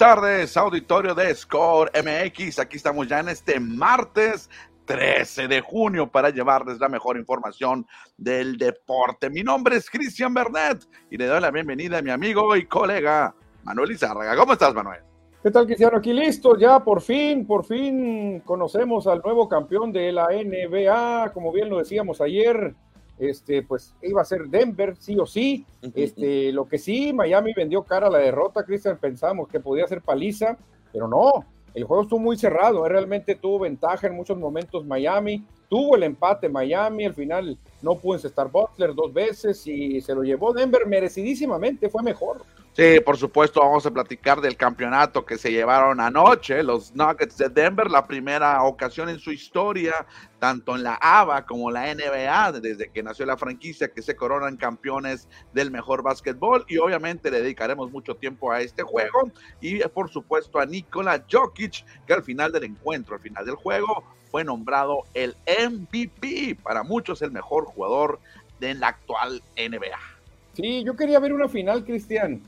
Tardes, auditorio de Score MX. Aquí estamos ya en este martes 13 de junio para llevarles la mejor información del deporte. Mi nombre es Cristian Bernet y le doy la bienvenida a mi amigo y colega Manuel Izárraga. ¿Cómo estás, Manuel? ¿Qué tal, Cristiano? Aquí listo, ya por fin, por fin conocemos al nuevo campeón de la NBA, como bien lo decíamos ayer, este, pues iba a ser Denver, sí o sí. Este, lo que sí, Miami vendió cara a la derrota, Cristian, pensamos que podía ser paliza, pero no, el juego estuvo muy cerrado, ¿eh? realmente tuvo ventaja en muchos momentos Miami, tuvo el empate Miami, al final no pudo encestar Butler dos veces y se lo llevó Denver merecidísimamente, fue mejor. Sí, por supuesto, vamos a platicar del campeonato que se llevaron anoche, los Nuggets de Denver, la primera ocasión en su historia, tanto en la ABA como la NBA, desde que nació la franquicia, que se coronan campeones del mejor básquetbol. Y obviamente le dedicaremos mucho tiempo a este juego y, por supuesto, a Nikola Jokic, que al final del encuentro, al final del juego, fue nombrado el MVP, para muchos el mejor jugador de la actual NBA. Sí, yo quería ver una final, Cristian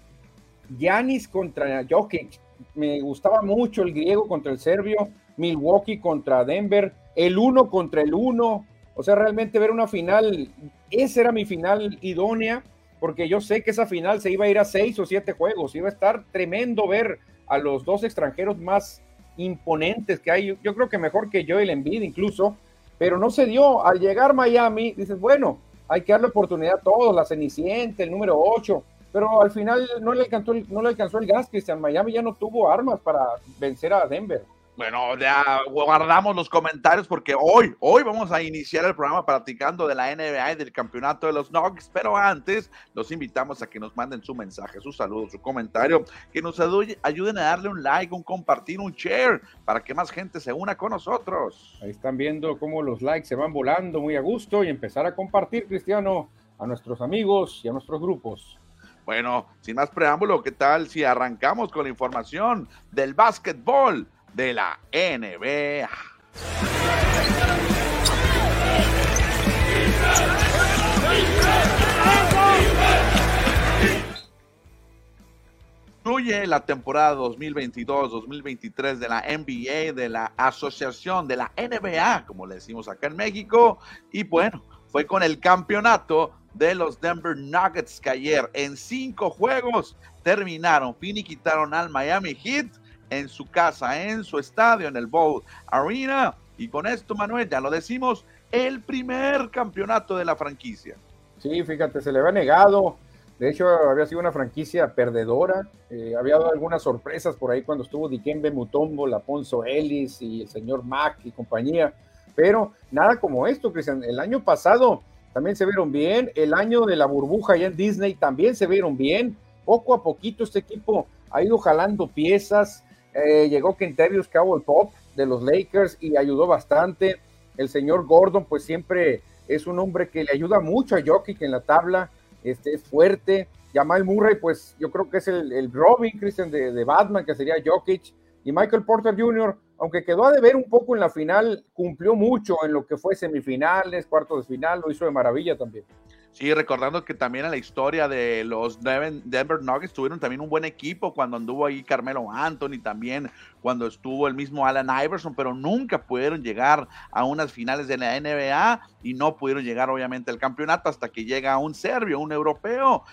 Yanis contra Jokic. Me gustaba mucho el griego contra el serbio, Milwaukee contra Denver, el uno contra el uno. O sea, realmente ver una final, esa era mi final idónea, porque yo sé que esa final se iba a ir a seis o siete juegos, iba a estar tremendo ver a los dos extranjeros más imponentes que hay. Yo creo que mejor que Joel Embiid incluso, pero no se dio. Al llegar Miami, dices, bueno, hay que darle oportunidad a todos, la Cenicienta, el número 8, pero al final no le alcanzó el, no le alcanzó el gas, Cristian. Miami ya no tuvo armas para vencer a Denver. Bueno, ya guardamos los comentarios porque hoy, hoy vamos a iniciar el programa platicando de la NBA y del campeonato de los Nuggets, pero antes los invitamos a que nos manden su mensaje, su saludo, su comentario, que nos ayuden a darle un like, un compartir, un share, para que más gente se una con nosotros. Ahí están viendo cómo los likes se van volando muy a gusto y empezar a compartir, Cristiano, a nuestros amigos y a nuestros grupos. Bueno, sin más preámbulo, ¿qué tal si arrancamos con la información del básquetbol de la NBA? Incluye la temporada 2022-2023 de la NBA, de la Asociación de la NBA, como le decimos acá en México, y bueno, fue con el campeonato de los Denver Nuggets que ayer en cinco juegos terminaron, finiquitaron al Miami Heat en su casa, en su estadio, en el Bowl Arena. Y con esto, Manuel, ya lo decimos, el primer campeonato de la franquicia. Sí, fíjate, se le había negado. De hecho, había sido una franquicia perdedora. Eh, había dado algunas sorpresas por ahí cuando estuvo Dikembe Mutombo, Laponzo Ellis y el señor Mack y compañía. Pero nada como esto, Cristian. El año pasado también se vieron bien. El año de la burbuja allá en Disney también se vieron bien. Poco a poquito este equipo ha ido jalando piezas. Eh, llegó Kentavious Cowboy Pop de los Lakers y ayudó bastante. El señor Gordon, pues siempre es un hombre que le ayuda mucho a Jokic en la tabla. Este es fuerte. Jamal Murray, pues yo creo que es el, Robin Christian de, de Batman, que sería Jokic. Y Michael Porter Jr., aunque quedó a deber un poco en la final, cumplió mucho en lo que fue semifinales, cuartos de final, lo hizo de maravilla también. Sí, recordando que también en la historia de los Denver Nuggets tuvieron también un buen equipo cuando anduvo ahí Carmelo Anthony, también cuando estuvo el mismo Alan Iverson, pero nunca pudieron llegar a unas finales de la NBA y no pudieron llegar obviamente al campeonato hasta que llega un serbio, un europeo,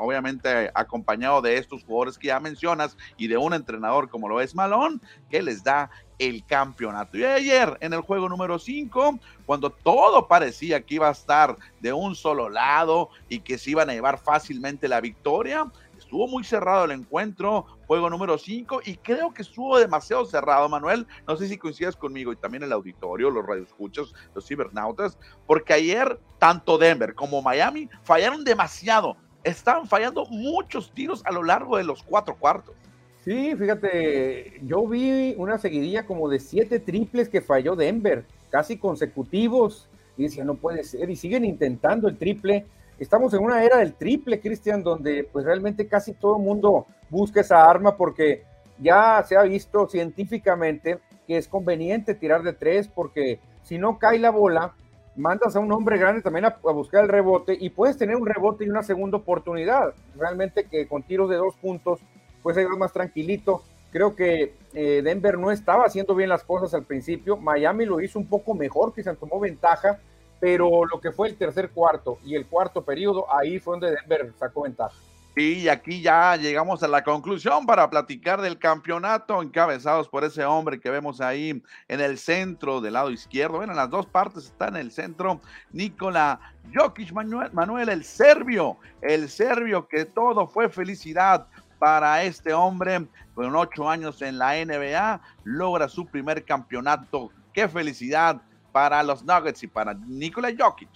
obviamente acompañado de estos jugadores que ya mencionas y de un entrenador como lo es Malón, que les da el campeonato. Y ayer, en el juego número 5, cuando todo parecía que iba a estar de un solo lado y que se iban a llevar fácilmente la victoria, estuvo muy cerrado el encuentro, juego número 5, y creo que estuvo demasiado cerrado, Manuel. No sé si coincidas conmigo y también el auditorio, los radioescuchas, los cibernautas, porque ayer tanto Denver como Miami fallaron demasiado. Estaban fallando muchos tiros a lo largo de los cuatro cuartos. Sí, fíjate, yo vi una seguidilla como de siete triples que falló Denver, casi consecutivos, y decía, no puede ser, y siguen intentando el triple. Estamos en una era del triple, Cristian, donde pues realmente casi todo el mundo busca esa arma porque ya se ha visto científicamente que es conveniente tirar de tres porque si no cae la bola, mandas a un hombre grande también a, buscar el rebote y puedes tener un rebote y una segunda oportunidad. Realmente que con tiros de dos puntos, pues ahí más tranquilito. Creo que eh, Denver no estaba haciendo bien las cosas al principio. Miami lo hizo un poco mejor, se tomó ventaja, pero lo que fue el tercer cuarto y el cuarto periodo, ahí fue donde Denver sacó ventaja. Y aquí ya llegamos a la conclusión para platicar del campeonato, encabezados por ese hombre que vemos ahí en el centro del lado izquierdo. Bueno, en las dos partes está en el centro Nikola Jokic Manuel, Manuel, el serbio, el serbio que todo fue felicidad para este hombre con ocho años en la NBA, logra su primer campeonato. Qué felicidad para los Nuggets y para Nikola Jokic.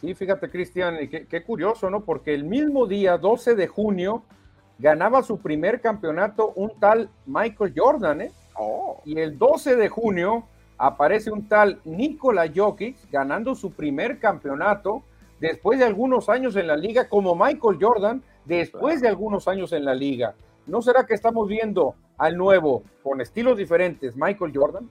Sí, fíjate, Cristian, qué, qué, curioso, ¿no? Porque el mismo día, 12 de junio, ganaba su primer campeonato un tal Michael Jordan, ¿eh? Oh. Y el 12 de junio aparece un tal Nikola Jokic ganando su primer campeonato después de algunos años en la liga, como Michael Jordan, después de algunos años en la liga. ¿No será que estamos viendo al nuevo, con estilos diferentes, Michael Jordan?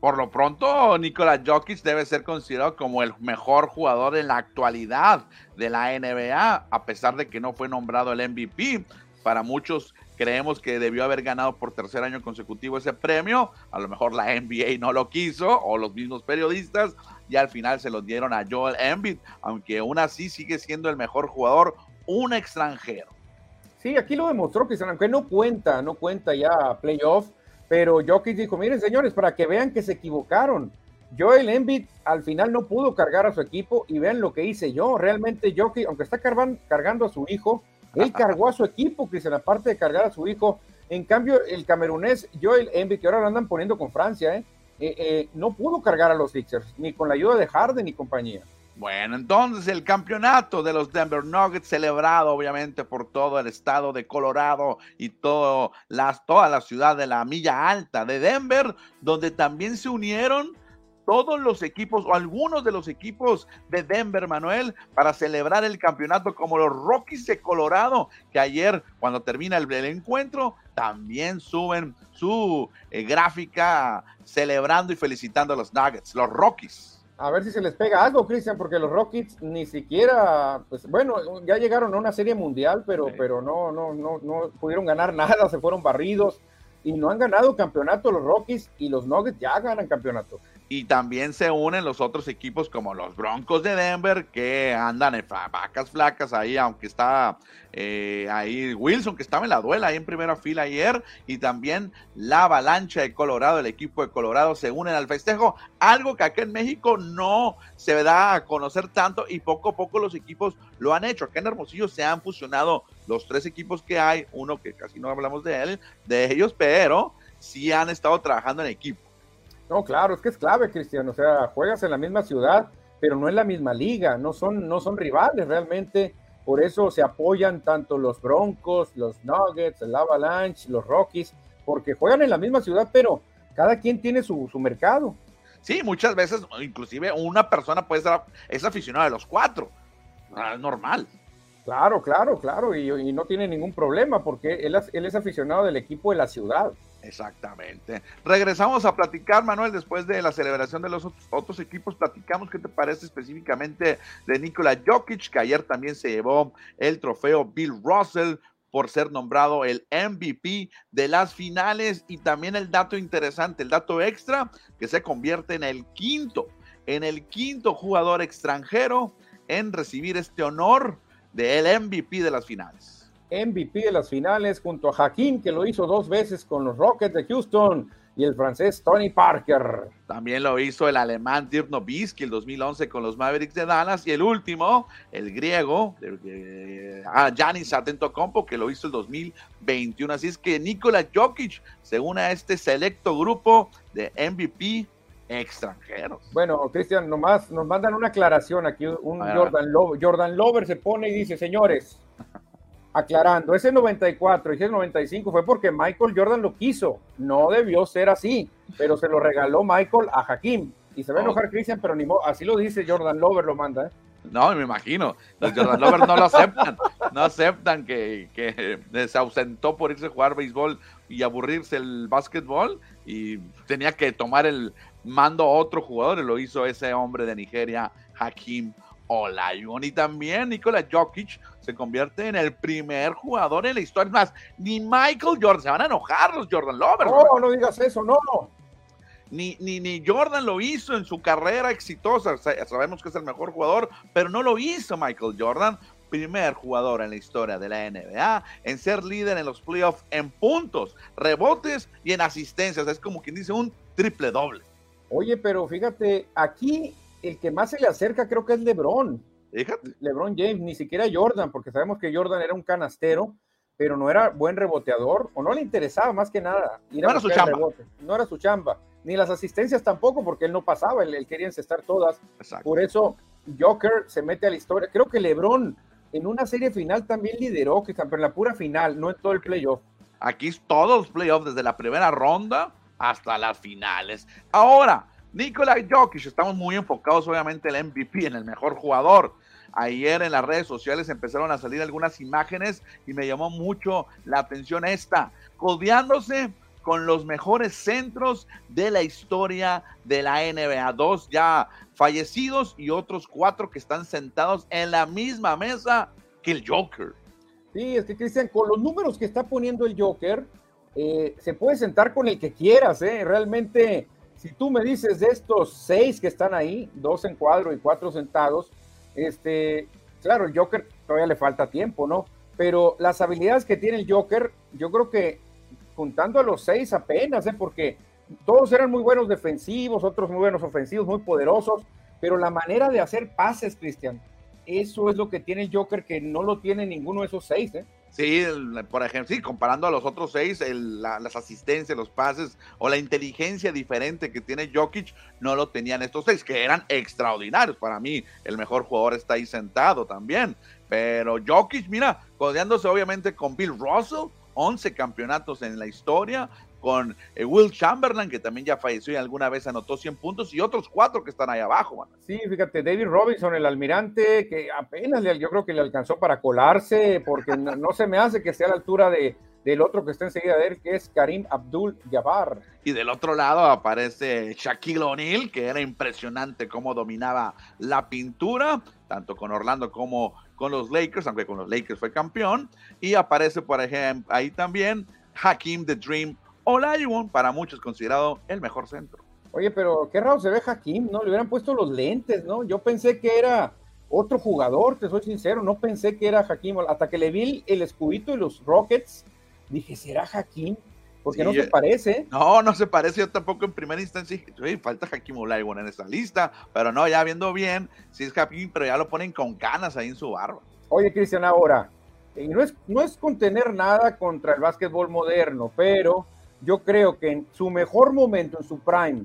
Por lo pronto, Nikola Jokic debe ser considerado como el mejor jugador en la actualidad de la NBA, a pesar de que no fue nombrado el MVP. Para muchos creemos que debió haber ganado por tercer año consecutivo ese premio. A lo mejor la NBA no lo quiso, o los mismos periodistas, y al final se lo dieron a Joel Embiid, aunque aún así sigue siendo el mejor jugador, un extranjero. Sí, aquí lo demostró que aunque no cuenta, no cuenta ya playoff pero Jokic dijo, miren señores, para que vean que se equivocaron. Joel Embiid al final no pudo cargar a su equipo y vean lo que hice yo. Realmente Jokic, aunque está cargando a su hijo, él cargó a su equipo, que la parte de cargar a su hijo. En cambio, el camerunés Joel Embiid, que ahora lo andan poniendo con Francia, ¿eh? Eh, eh, no pudo cargar a los Sixers, ni con la ayuda de Harden y compañía. Bueno, entonces el campeonato de los Denver Nuggets celebrado obviamente por todo el estado de Colorado y todo las, toda la ciudad de la Milla Alta de Denver, donde también se unieron todos los equipos o algunos de los equipos de Denver, Manuel, para celebrar el campeonato como los Rockies de Colorado, que ayer cuando termina el, encuentro también suben su eh, gráfica celebrando y felicitando a los Nuggets, los Rockies. A ver si se les pega algo, Cristian, porque los Rockets ni siquiera, pues bueno, ya llegaron a una serie mundial, pero, pero no, no, no, no pudieron ganar nada, se fueron barridos y no han ganado campeonato los Rockies y los Nuggets ya ganan campeonato. Y también se unen los otros equipos como los Broncos de Denver, que andan en vacas flacas ahí, aunque está eh, ahí Wilson, que estaba en la duela ahí en primera fila ayer, y también la avalancha de Colorado, el equipo de Colorado, se unen al festejo, algo que acá en México no se da a conocer tanto y poco a poco los equipos lo han hecho. Acá en Hermosillo se han fusionado los tres equipos que hay, uno que casi no hablamos de él, de ellos, pero sí han estado trabajando en equipo. No, claro, es que es clave, Cristian. O sea, juegas en la misma ciudad, pero no en la misma liga. No son, no son rivales realmente. Por eso se apoyan tanto los Broncos, los Nuggets, el Avalanche, los Rockies, porque juegan en la misma ciudad, pero cada quien tiene su, mercado. Sí, muchas veces, inclusive una persona puede ser es aficionado de los cuatro. Ah, es normal. Claro, claro, claro, y, no tiene ningún problema porque él, él es aficionado del equipo de la ciudad. Exactamente. Regresamos a platicar, Manuel, después de la celebración de los otros, equipos. Platicamos qué te parece específicamente de Nikola Jokic, que ayer también se llevó el trofeo Bill Russell por ser nombrado el MVP de las finales y también el dato interesante, el dato extra, que se convierte en el quinto, en el quinto jugador extranjero en recibir este honor del MVP de las finales. MVP de las finales junto a Hakim, que lo hizo dos veces con los Rockets de Houston, y el francés Tony Parker. También lo hizo el alemán Dirk Nowitzki el 2011 con los Mavericks de Dallas, y el último, el griego, Janis Atentocompo, que lo hizo el 2021. Así es que Nikola Jokic se une a este selecto grupo de MVP extranjeros. Bueno, Cristian, nomás nos mandan una aclaración aquí, un Jordan Lover, Jordan Lover se pone y dice, señores, aclarando, ese 94 y ese 95 fue porque Michael Jordan lo quiso, no debió ser así, pero se lo regaló Michael a Hakim. Y se va a enojar Christian, pero ni modo, así lo dice Jordan Lover, lo manda. ¿eh? No, me imagino. Los Jordan Lovers no lo aceptan. No aceptan que, que, se ausentó por irse a jugar béisbol y aburrirse el básquetbol y tenía que tomar el mando otro jugador y lo hizo ese hombre de Nigeria, Hakim Olajuwon. Y también Nikola Jokic se convierte en el primer jugador en la historia. Más, ni Michael Jordan, se van a enojar los Jordan Lovers. No, no digas eso, no. Ni, ni, ni, Jordan lo hizo en su carrera exitosa. Sabemos que es el mejor jugador, pero no lo hizo Michael Jordan. Primer jugador en la historia de la NBA en ser líder en los playoffs en puntos, rebotes y en asistencias. Es como quien dice un triple doble. Oye, pero fíjate, aquí el que más se le acerca creo que es LeBron. LeBron James, ni siquiera Jordan, porque sabemos que Jordan era un canastero, pero no era buen reboteador, o no le interesaba más que nada. no era su chamba. No era su chamba. Ni las asistencias tampoco, porque él no pasaba, él, quería encestar todas. Por eso Joker se mete a la historia. Creo que LeBron en una serie final también lideró, que pero en la pura final, no en todo el playoff. Aquí es todos los playoffs, desde la primera ronda hasta las finales. Ahora, Nikola Jokic, estamos muy enfocados obviamente en el MVP, en el mejor jugador. Ayer en las redes sociales empezaron a salir algunas imágenes y me llamó mucho la atención esta, codeándose con los mejores centros de la historia de la NBA. Dos ya fallecidos y otros cuatro que están sentados en la misma mesa que el Joker. Sí, es que Cristian, con los números que está poniendo el Joker, eh, se puede sentar con el que quieras, ¿eh? Realmente si tú me dices de estos seis que están ahí, dos en cuadro y cuatro sentados, este, claro, el Joker todavía le falta tiempo, ¿no? Pero las habilidades que tiene el Joker, yo creo que juntando a los seis apenas, ¿eh? Porque todos eran muy buenos defensivos, otros muy buenos ofensivos, muy poderosos, pero la manera de hacer pases, Cristian, eso es lo que tiene el Joker que no lo tiene ninguno de esos seis, ¿eh? Sí, por ejemplo, sí, comparando a los otros seis, las asistencias, los pases o la inteligencia diferente que tiene Jokic, no lo tenían estos seis, que eran extraordinarios. Para mí, el mejor jugador está ahí sentado también. Pero Jokic, mira, codeándose obviamente con Bill Russell, 11 campeonatos en la historia, con eh, Will Chamberlain, que también ya falleció y alguna vez anotó 100 puntos, y otros cuatro que están ahí abajo. Sí, fíjate, David Robinson, el almirante, que apenas le, yo creo que le alcanzó para colarse, porque no, se me hace que sea a la altura de, del otro que está enseguida de él, que es Karim Abdul Jabbar. Y del otro lado aparece Shaquille O'Neal, que era impresionante cómo dominaba la pintura, tanto con Orlando como con los Lakers, aunque con los Lakers fue campeón. Y aparece, por ejemplo, ahí también Hakim the Dream Olajuwon, para muchos considerado el mejor centro. Oye, pero qué raro se ve Hakim, ¿no? Le hubieran puesto los lentes, ¿no? Yo pensé que era otro jugador, te soy sincero, no pensé que era Hakim. Hasta que le vi el escudito y los Rockets, dije, ¿será Hakim? Porque no se parece. No, no se parece. Yo tampoco en primera instancia dije, falta Hakim Olajuwon en esta lista. Pero no, ya viendo bien, sí es Hakim, pero ya lo ponen con canas ahí en su barba. Oye, Cristian, ahora, y no es, no es contener nada contra el básquetbol moderno, pero yo creo que en su mejor momento, en su prime,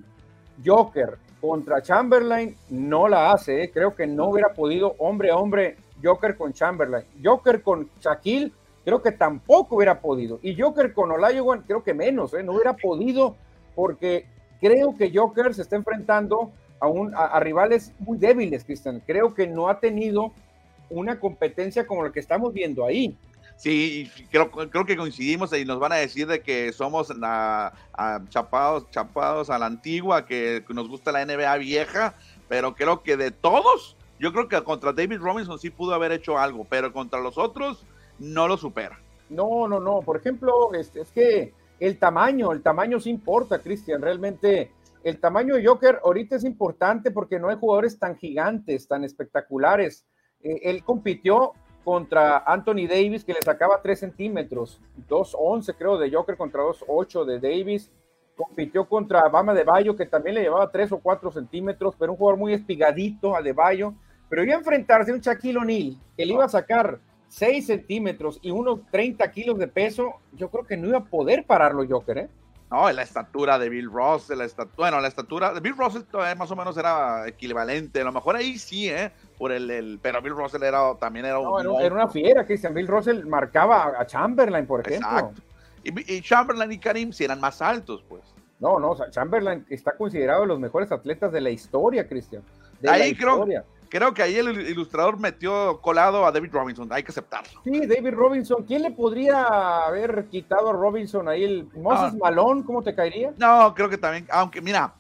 Joker contra Chamberlain no la hace. ¿eh? Creo que no hubiera podido hombre a hombre Joker con Chamberlain. Joker con Shaquille, creo que tampoco hubiera podido. Y Joker con Olajuwon, creo que menos. ¿eh? No hubiera podido porque creo que Joker se está enfrentando a, un, a rivales muy débiles, Cristian. Creo que no ha tenido una competencia como la que estamos viendo ahí. Sí, creo, creo que coincidimos y nos van a decir de que somos chapados, chapados a la antigua, que nos gusta la NBA vieja, pero creo que de todos, yo creo que contra David Robinson sí pudo haber hecho algo, pero contra los otros no lo supera. No, no, no. Por ejemplo, es, es que el tamaño, el tamaño sí importa, Cristian. Realmente el tamaño de Joker ahorita es importante porque no hay jugadores tan gigantes, tan espectaculares. Eh, él compitió contra Anthony Davis, que le sacaba 3 centímetros, 2.11 creo de Joker contra 2.8 de Davis. Compitió contra Bama de Bayo, que también le llevaba 3 o 4 centímetros, pero un jugador muy espigadito a de Bayo. Pero iba a enfrentarse a un Shaquille O'Neal, que le iba a sacar 6 centímetros y unos 30 kilos de peso. Yo creo que no iba a poder pararlo Joker, ¿eh? No, la estatura de Bill Ross, la estatura, bueno, la estatura de Bill Russell más o menos era equivalente, a lo mejor ahí sí, ¿eh? Por el, el pero Bill Russell era, también era un... era, una fiera, Christian, Bill Russell marcaba a Chamberlain, por ejemplo. Exacto. Y, Chamberlain y Karim sí eran más altos, pues. No, no, Chamberlain está considerado de los mejores atletas de la historia, Cristian. Ahí creo, creo que ahí el ilustrador metió colado a David Robinson, hay que aceptarlo. Sí, David Robinson, ¿quién le podría haber quitado a Robinson ahí? ¿El Moses ah. Malone, cómo te caería? No, creo que también, aunque mira,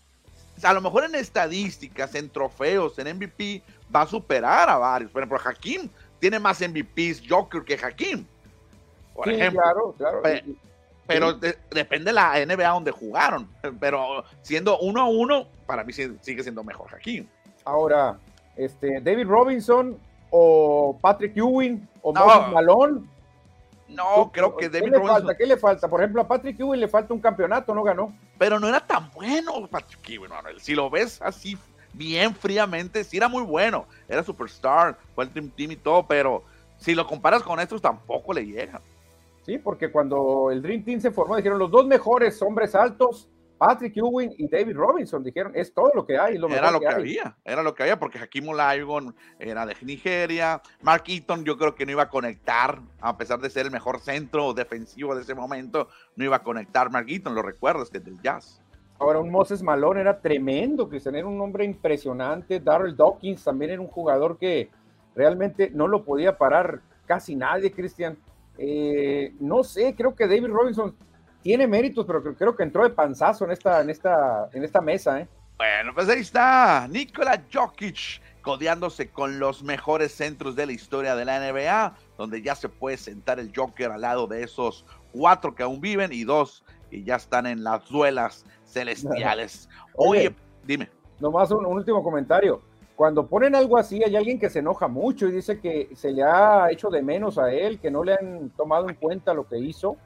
a lo mejor en estadísticas, en trofeos, en MVP, va a superar a varios. Por ejemplo, Hakim tiene más MVPs Joker que Hakim. Por ejemplo. Claro, claro. Pero, depende de la NBA donde jugaron. Pero siendo uno a uno, para mí sigue siendo mejor Hakim. Ahora, este, David Robinson o Patrick Ewing o no. Malone. No, creo que David ¿Qué le falta? ¿Qué le falta? Por ejemplo, a Patrick Ewing le falta un campeonato, no ganó. Pero no era tan bueno Patrick Ewing, Manuel. Si lo ves así bien fríamente, sí era muy bueno. Era superstar, fue el Team Team y todo, pero si lo comparas con estos, tampoco le llega. Sí, porque cuando el Dream Team se formó, dijeron los dos mejores hombres altos Patrick Ewing y David Robinson dijeron, es todo lo que hay. Lo era lo que, había, era lo que había, porque Hakim Olajuwon era de Nigeria, Mark Eaton yo creo que no iba a conectar, a pesar de ser el mejor centro defensivo de ese momento, no iba a conectar Mark Eaton, lo recuerdas, que es del Jazz. Ahora, un Moses Malone era tremendo, Cristian, era un hombre impresionante. Darrell Dawkins también era un jugador que realmente no lo podía parar casi nadie, Cristian. Eh, no sé, creo que David Robinson tiene méritos, pero creo que entró de panzazo en esta, en esta, en esta mesa, ¿eh? Bueno, pues ahí está Nikola Jokic codeándose con los mejores centros de la historia de la NBA, donde ya se puede sentar el Joker al lado de esos cuatro que aún viven y dos que ya están en las duelas celestiales. Oye, dime. Nomás un, un último comentario. Cuando ponen algo así, hay alguien que se enoja mucho y dice que se le ha hecho de menos a él, que no le han tomado en cuenta lo que hizo.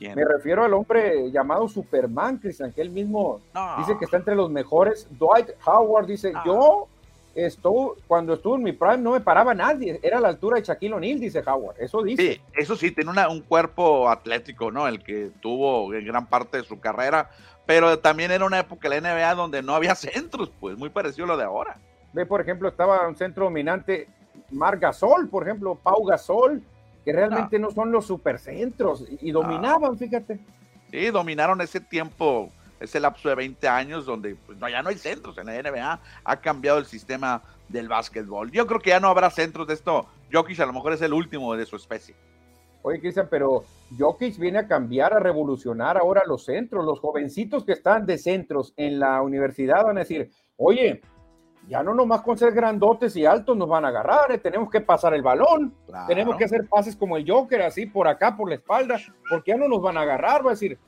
Me refiero al hombre llamado Superman, Cristian, que él mismo dice que está entre los mejores. Dwight Howard dice, yo estuve, cuando estuve en mi prime no me paraba nadie, era la altura de Shaquille O'Neal, dice Howard, eso dice. Sí, eso sí, tiene un cuerpo atlético, ¿no? El que tuvo en gran parte de su carrera, pero también era una época en la NBA donde no había centros, pues muy parecido a lo de ahora. Ve, por ejemplo, estaba un centro dominante, Mar Gasol, por ejemplo, Pau Gasol, que realmente no, son los supercentros y dominaban, fíjate. Sí, dominaron ese tiempo, ese lapso de 20 años donde pues, no, ya no hay centros en la NBA, ha cambiado el sistema del básquetbol. Yo creo que ya no habrá centros de esto. Jokic a lo mejor es el último de su especie. Oye, Cristian, pero Jokic viene a cambiar, a revolucionar ahora los centros. Los jovencitos que están de centros en la universidad van a decir, oye, ya no nomás con ser grandotes y altos nos van a agarrar, eh, tenemos que pasar el balón, tenemos que hacer pases como el Joker, así por acá, por la espalda, porque ya no nos van a agarrar, va a decir,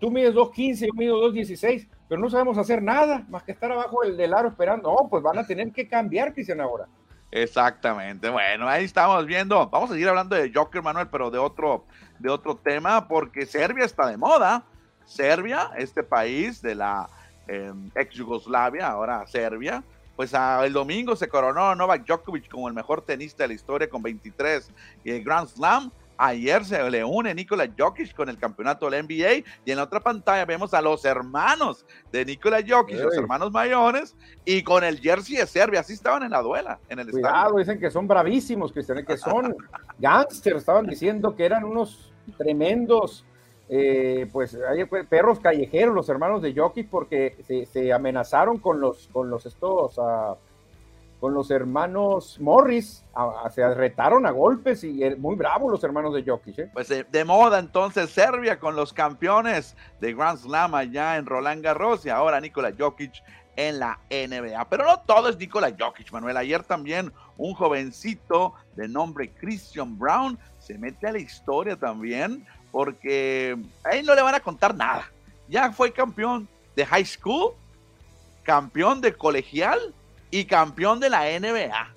tú mides 2.15, yo mido 2.16, pero no sabemos hacer nada, más que estar abajo del, del aro esperando, no, pues van a tener que cambiar, Cristian, ahora. Exactamente, bueno, ahí estamos viendo, vamos a seguir hablando de Joker, Manuel, pero de otro, de otro tema, porque Serbia está de moda, Serbia, este país de la eh, ex Yugoslavia, ahora Serbia, pues el domingo se coronó Novak Djokovic como el mejor tenista de la historia con 23 y el Grand Slam. Ayer se le une Nikola Jokic con el campeonato del NBA y en la otra pantalla vemos a los hermanos de Nikola Jokic, los hermanos mayores, y con el jersey de Serbia. Así estaban en la duela, en el Cuidado, dicen que son bravísimos, Cristian, que son gangsters. Estaban diciendo que eran unos tremendos eh, pues hay perros callejeros, los hermanos de Jokic, porque se, amenazaron con los, con los estos, ah, con los hermanos Morris, se retaron a golpes y eh, muy bravos los hermanos de Jokic. ¿eh? Pues de moda entonces Serbia con los campeones de Grand Slam allá en Roland Garros y ahora Nikola Jokic en la NBA. Pero no todo es Nikola Jokic, Manuel. Ayer también un jovencito de nombre Christian Brown se mete a la historia también porque a él no le van a contar nada. Ya fue campeón de high school, campeón de colegial y campeón de la NBA.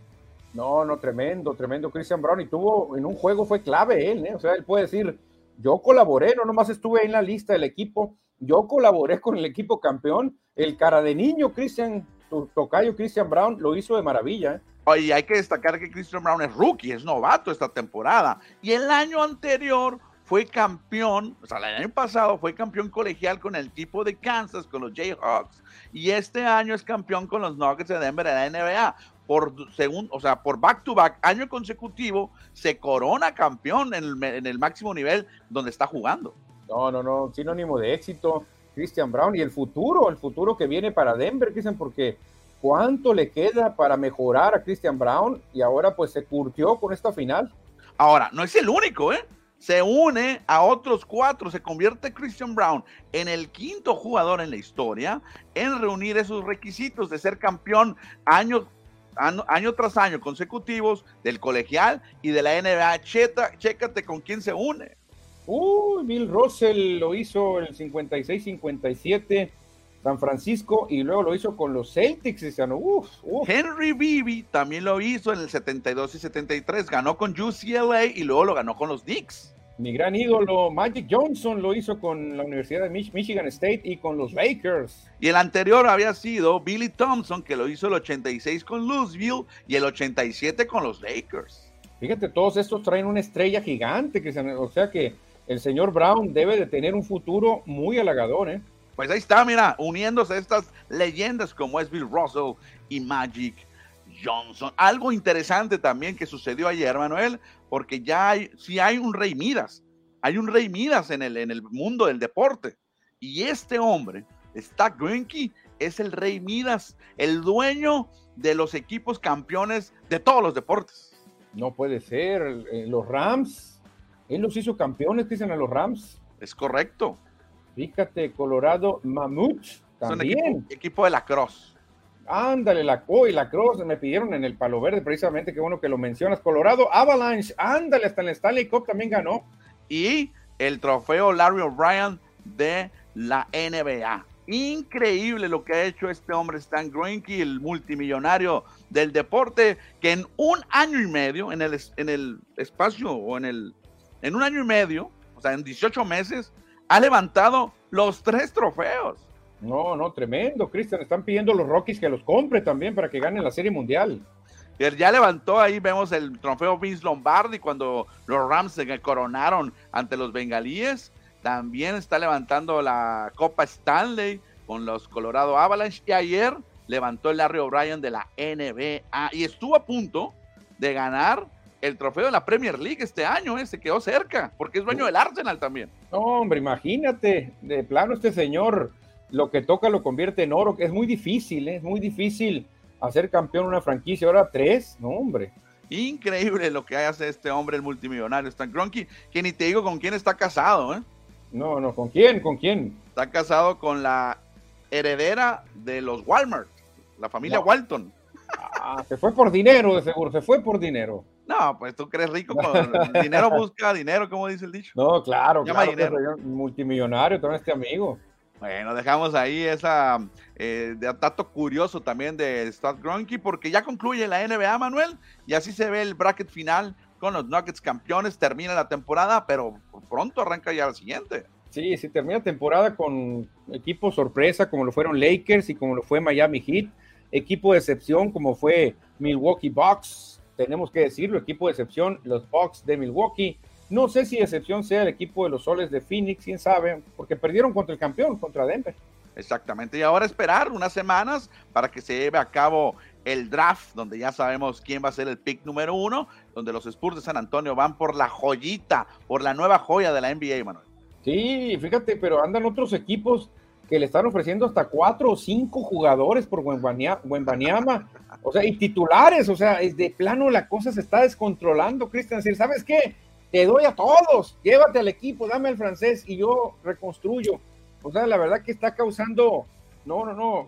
No, no, tremendo, tremendo Christian Brown. Y tuvo, en un juego fue clave él, ¿eh? O sea, él puede decir, yo colaboré, no nomás estuve en la lista del equipo, yo colaboré con el equipo campeón. El cara de niño, Christian, tu tocayo Christian Brown, lo hizo de maravilla. ¿eh? Oye, hay que destacar que Christian Brown es rookie, es novato esta temporada. Y el año anterior fue campeón, o sea, el año pasado fue campeón colegial con el equipo de Kansas, con los Jayhawks, y este año es campeón con los Nuggets de Denver en la NBA. Por segundo, o sea, por back to back, año consecutivo, se corona campeón en el, máximo nivel donde está jugando. No, no, no, sinónimo de éxito, Christian Brown, y el futuro, el futuro que viene para Denver, dicen, porque cuánto le queda para mejorar a Christian Brown y ahora pues se curtió con esta final. Ahora, no es el único, ¿eh? Se une a otros cuatro, se convierte Christian Brown en el quinto jugador en la historia en reunir esos requisitos de ser campeón año, año, tras año consecutivos del colegial y de la NBA. Cheta, chécate con quién se une. Uy, Bill Russell lo hizo en el 56-57 San Francisco y luego lo hizo con los Celtics. Henry Beebe también lo hizo en el 72 y 73. Ganó con UCLA y luego lo ganó con los Knicks. Mi gran ídolo Magic Johnson lo hizo con la Universidad de Michigan State y con los Lakers. Y el anterior había sido Billy Thompson, que lo hizo el 86 con Louisville y el 87 con los Lakers. Fíjate, todos estos traen una estrella gigante, que o sea que el señor Brown debe de tener un futuro muy halagador, ¿eh? Pues ahí está, mira, uniéndose estas leyendas como es Bill Russell y Magic Johnson. Algo interesante también que sucedió ayer, Manuel, porque ya hay, si hay un rey Midas, hay un rey Midas en el, en el mundo del deporte. Y este hombre, Stack Greinke, es el rey Midas, el dueño de los equipos campeones de todos los deportes. No puede ser, eh, los Rams, él los hizo campeones, dicen a los Rams. Es correcto. Fíjate, Colorado Mammoth también. equipo, de la Cross. Ándale, la Co y la Cross me pidieron en el Palo Verde, precisamente, qué bueno que lo mencionas. Colorado Avalanche, ándale, hasta el Stanley Cup también ganó. Y el trofeo Larry O'Brien de la NBA. Increíble lo que ha hecho este hombre Stan Greinke, el multimillonario del deporte, que en un año y medio, en el, en el espacio o en el, en un año y medio, o sea, en 18 meses, ha levantado los tres trofeos. No, no, tremendo, Cristian. Están pidiendo los Rockies que los compre también para que ganen la Serie Mundial. Ya levantó ahí, vemos el trofeo Vince Lombardi cuando los Rams se coronaron ante los bengalíes. También está levantando la Copa Stanley con los Colorado Avalanche. Y ayer levantó el Larry O'Brien de la NBA y estuvo a punto de ganar el trofeo de la Premier League este año, eh, se quedó cerca, porque es dueño del Arsenal también. No, hombre, imagínate, de plano este señor lo que toca lo convierte en oro, que es muy difícil, eh, es muy difícil hacer campeón una franquicia, ahora tres, no, hombre. Increíble lo que hace este hombre, el multimillonario Stan Kroenke, que ni te digo con quién está casado, ¿eh? No, no, ¿con quién? ¿Con quién? Está casado con la heredera de los Walmart, la familia Walton. Ah, se fue por dinero, de seguro, se fue por dinero. No, pues tú crees rico con dinero busca dinero, como dice el dicho. No, claro, Llama claro, multimillonario, todo este amigo. Bueno, dejamos ahí esa eh, dato curioso también de Stott Gronky, porque ya concluye la NBA, Manuel, y así se ve el bracket final con los Nuggets campeones. Termina la temporada, pero pronto arranca ya la siguiente. Sí, sí, termina temporada con equipo sorpresa, como lo fueron Lakers y como lo fue Miami Heat. Equipo de excepción, como fue Milwaukee Bucks tenemos que decirlo, equipo de excepción, los Bucks de Milwaukee. No sé si excepción sea el equipo de los Soles de Phoenix, quién sabe, porque perdieron contra el campeón, contra Denver. Exactamente, y ahora esperar unas semanas para que se lleve a cabo el draft, donde ya sabemos quién va a ser el pick número uno, donde los Spurs de San Antonio van por la joyita, por la nueva joya de la NBA, Manuel. Sí, fíjate, pero andan otros equipos que le están ofreciendo hasta cuatro o cinco jugadores por Wembanyama, o sea, y titulares, o sea, es de plano la cosa se está descontrolando, Cristian, ¿sabes qué? Te doy a todos, llévate al equipo, dame el francés y yo reconstruyo. O sea, la verdad que está causando, no, no, no,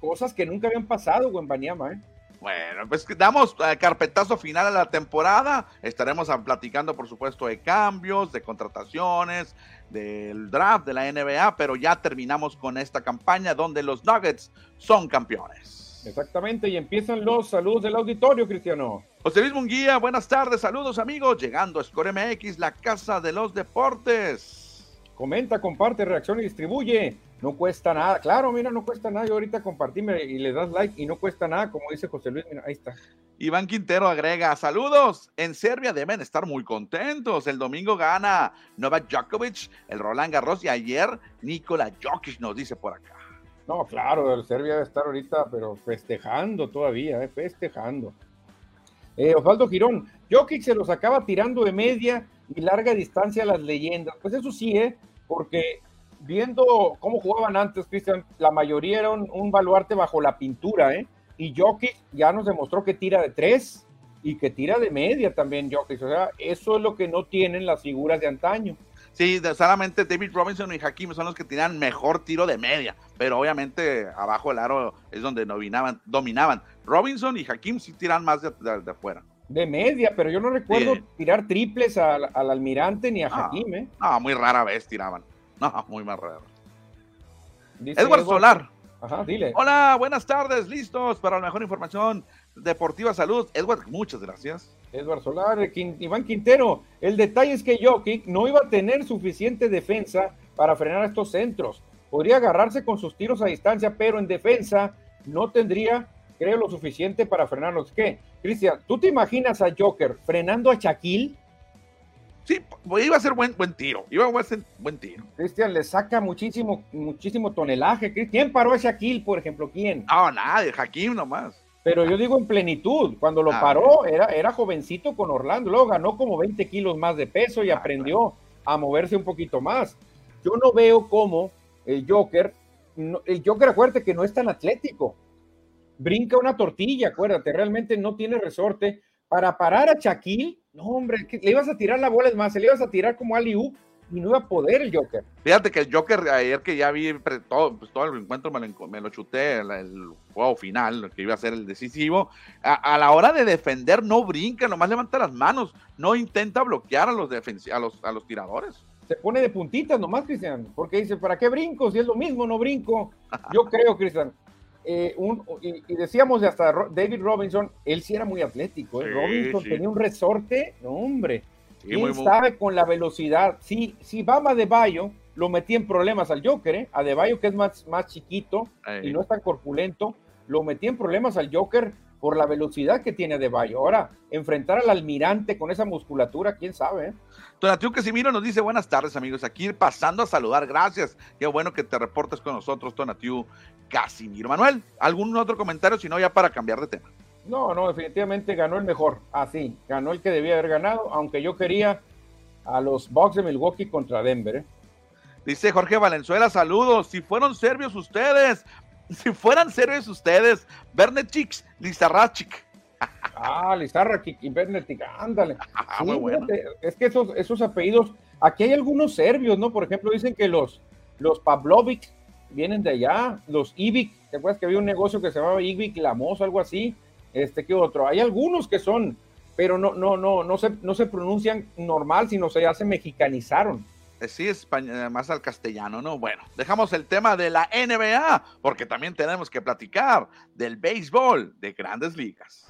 cosas que nunca habían pasado, Wembanyama, ¿eh? Bueno, pues damos eh, carpetazo final a la temporada. Estaremos platicando, por supuesto, de cambios, de contrataciones, del draft de la NBA, pero ya terminamos con esta campaña donde los Nuggets son campeones. Exactamente, y empiezan los saludos del auditorio, Cristiano. José Luis Munguía, buenas tardes, saludos amigos, llegando a Score MX, la casa de los deportes. Comenta, comparte, reacciona y distribuye. No cuesta nada. Claro, mira, no cuesta nada. Yo ahorita compartime y le das like y no cuesta nada, como dice José Luis. Mira, ahí está. Iván Quintero agrega, saludos. En Serbia deben estar muy contentos. El domingo gana Novak Djokovic, el Roland Garros y ayer Nikola Jokic nos dice por acá. No, claro, el Serbia debe estar ahorita, pero festejando todavía, eh, festejando. Eh, Osvaldo Girón, Jokic se los acaba tirando de media y larga distancia a las leyendas. Pues eso sí, ¿eh? porque viendo cómo jugaban antes, Cristian, la mayoría era un, baluarte bajo la pintura, ¿eh? Y Jokic ya nos demostró que tira de tres, y que tira de media también Jokic. O sea, eso es lo que no tienen las figuras de antaño. Sí, solamente David Robinson y Hakim son los que tiran mejor tiro de media, pero obviamente abajo del aro es donde dominaban. dominaban. Robinson y Hakim sí tiran más de, afuera. De media, pero yo no recuerdo tirar triples al, almirante ni a Hakim, ¿eh? No, muy rara vez tiraban. No, muy más raro. Edward Solar. Ajá, dile. Hola, buenas tardes, listos para la mejor información deportiva salud. Edward, muchas gracias. Edward Solar, Iván Quintero. El detalle es que Jokic no iba a tener suficiente defensa para frenar estos centros. Podría agarrarse con sus tiros a distancia, pero en defensa no tendría, creo, lo suficiente para frenarlos. ¿Qué? Cristian, ¿tú te imaginas a Joker frenando a Shaquille? Sí, iba a ser buen, buen tiro. Iba a ser buen tiro. Cristian le saca muchísimo, muchísimo tonelaje. ¿Quién paró a Shaquille, por ejemplo? ¿Quién? No, nadie, Hakim nomás. Pero yo digo en plenitud, cuando lo ah, paró era, era jovencito con Orlando, luego ganó como 20 kilos más de peso y ah, aprendió a moverse un poquito más. Yo no veo cómo el Joker, el Joker acuérdate que no es tan atlético, brinca una tortilla, acuérdate, realmente no tiene resorte. Para parar a Shaquille, no hombre, le ibas a tirar la bola, es más, se le ibas a tirar como Ali y no iba a poder el Joker. Fíjate que el Joker, ayer que ya vi todo, pues, todo el encuentro, me lo, me lo chuté, el, juego final, que iba a ser el decisivo. A, la hora de defender, no brinca, nomás levanta las manos, no intenta bloquear a los, a los, a los tiradores. Se pone de puntitas nomás, Cristian, porque dice, ¿para qué brinco? Si es lo mismo, no brinco. Yo creo, Cristian. Eh, y, decíamos de hasta David Robinson, él sí era muy atlético. ¿eh? Robinson tenía un resorte, no, hombre ¿Quién sabe con la velocidad? Si, si Bama de Bayo lo metía en problemas al Joker, ¿eh? a De Bayo que es más, más chiquito y no es tan corpulento, lo metía en problemas al Joker por la velocidad que tiene De Bayo. Ahora, enfrentar al almirante con esa musculatura, quién sabe. ¿eh? Donatiu Casimiro nos dice buenas tardes amigos, aquí pasando a saludar, gracias, qué bueno que te reportes con nosotros, Donatiu Casimiro. Manuel, ¿algún otro comentario? Si no, ya para cambiar de tema. No, no, definitivamente ganó el mejor. Así, ah, ganó el que debía haber ganado, aunque yo quería a los Bucks de Milwaukee contra Denver. ¿eh? Dice Jorge Valenzuela, saludos. Si fueron serbios ustedes, si fueran serbios ustedes, Bernetic, Lizarrachik. Ah, Lizarrachik y Bernetic, ándale. Ah, es que esos, esos apellidos, aquí hay algunos serbios, ¿no? Por ejemplo, dicen que los, los Pavlovic vienen de allá, los Ivic, ¿te acuerdas que había un negocio que se llamaba Ivic Lamos, algo así? Este que otro. Hay algunos que son, pero no, no, no, no se, no se pronuncian normal, sino se ya se mexicanizaron. Eh, sí, es eh, más al castellano, ¿no? Bueno, dejamos el tema de la NBA, porque también tenemos que platicar del béisbol de grandes ligas.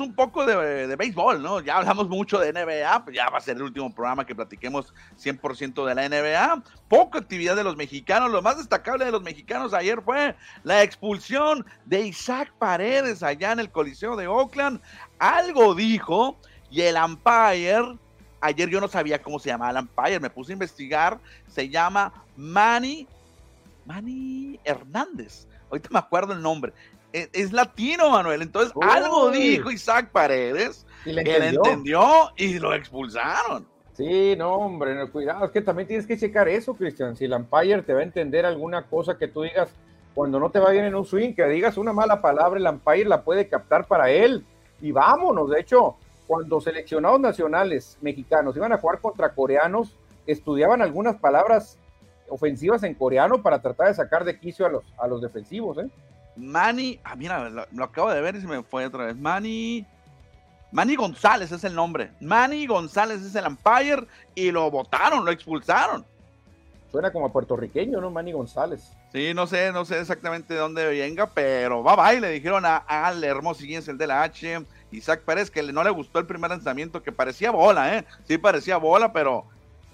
Un poco de, béisbol, ¿no? Ya hablamos mucho de NBA, pues ya va a ser el último programa que platiquemos 100% de la NBA. Poca actividad de los mexicanos. Lo más destacable de los mexicanos ayer fue la expulsión de Isaac Paredes allá en el Coliseo de Oakland. Algo dijo y el umpire, ayer yo no sabía cómo se llamaba el umpire, me puse a investigar, se llama Manny, Manny Hernández. Ahorita me acuerdo el nombre. Es, latino, Manuel. Entonces, algo dijo Isaac Paredes que le entendió y lo expulsaron. Sí, no, hombre, cuidado, es que también tienes que checar eso, Cristian. Si el umpire te va a entender alguna cosa que tú digas cuando no te va bien en un swing, que digas una mala palabra, el umpire la puede captar para él. Y vámonos, de hecho, cuando seleccionados nacionales mexicanos iban a jugar contra coreanos, estudiaban algunas palabras ofensivas en coreano para tratar de sacar de quicio a los, a los defensivos, ¿eh? Manny, ah, mira, lo, acabo de ver y se me fue otra vez. Manny, Manny González es el nombre. Manny González es el umpire y lo votaron, lo expulsaron. Suena como puertorriqueño, ¿no? Manny González. Sí, no sé, no sé exactamente de dónde venga, pero va, va, y le dijeron a Al Hermosillens, el de la H, Isaac Pérez, que no le gustó el primer lanzamiento, que parecía bola, ¿eh? Sí, parecía bola, pero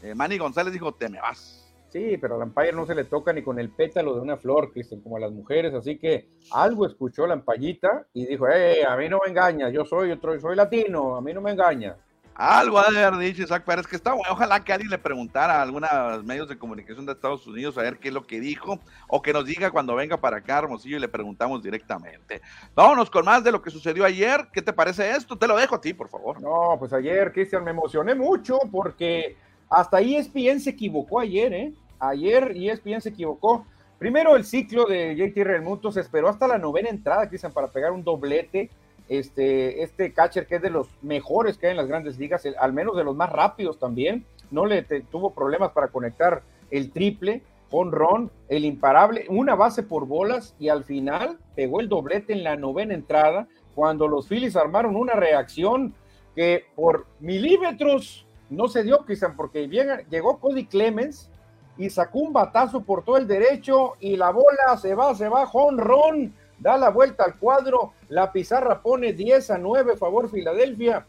eh, Manny González dijo, te me vas. Sí, pero al Empire no se le toca ni con el pétalo de una flor, Cristian, como a las mujeres, así que algo escuchó la empallita y dijo, eh, a mí no me engaña, yo soy otro, soy latino, a mí no me engaña. Algo ha de haber dicho Isaac Pérez, que está bueno. Ojalá que alguien le preguntara a algunos medios de comunicación de Estados Unidos a ver qué es lo que dijo, o que nos diga cuando venga para acá, Hermosillo, y le preguntamos directamente. Vámonos con más de lo que sucedió ayer. ¿Qué te parece esto? Te lo dejo a ti, por favor. No, pues ayer, Cristian, me emocioné mucho porque hasta ESPN se equivocó ayer, ¿eh? Ayer ESPN se equivocó. Primero el ciclo de JT Realmuto se esperó hasta la novena entrada, Cristian, para pegar un doblete. Este, este catcher que es de los mejores que hay en las grandes ligas, al menos de los más rápidos también, no le tuvo problemas para conectar el triple, ron, el imparable, una base por bolas y al final pegó el doblete en la novena entrada cuando los Phillies armaron una reacción que por milímetros no se dio, Cristian, porque llegó Cody Clemens y sacó un batazo por todo el derecho y la bola se va, se va, ron da la vuelta al cuadro, la pizarra pone 10 a 9 favor Filadelfia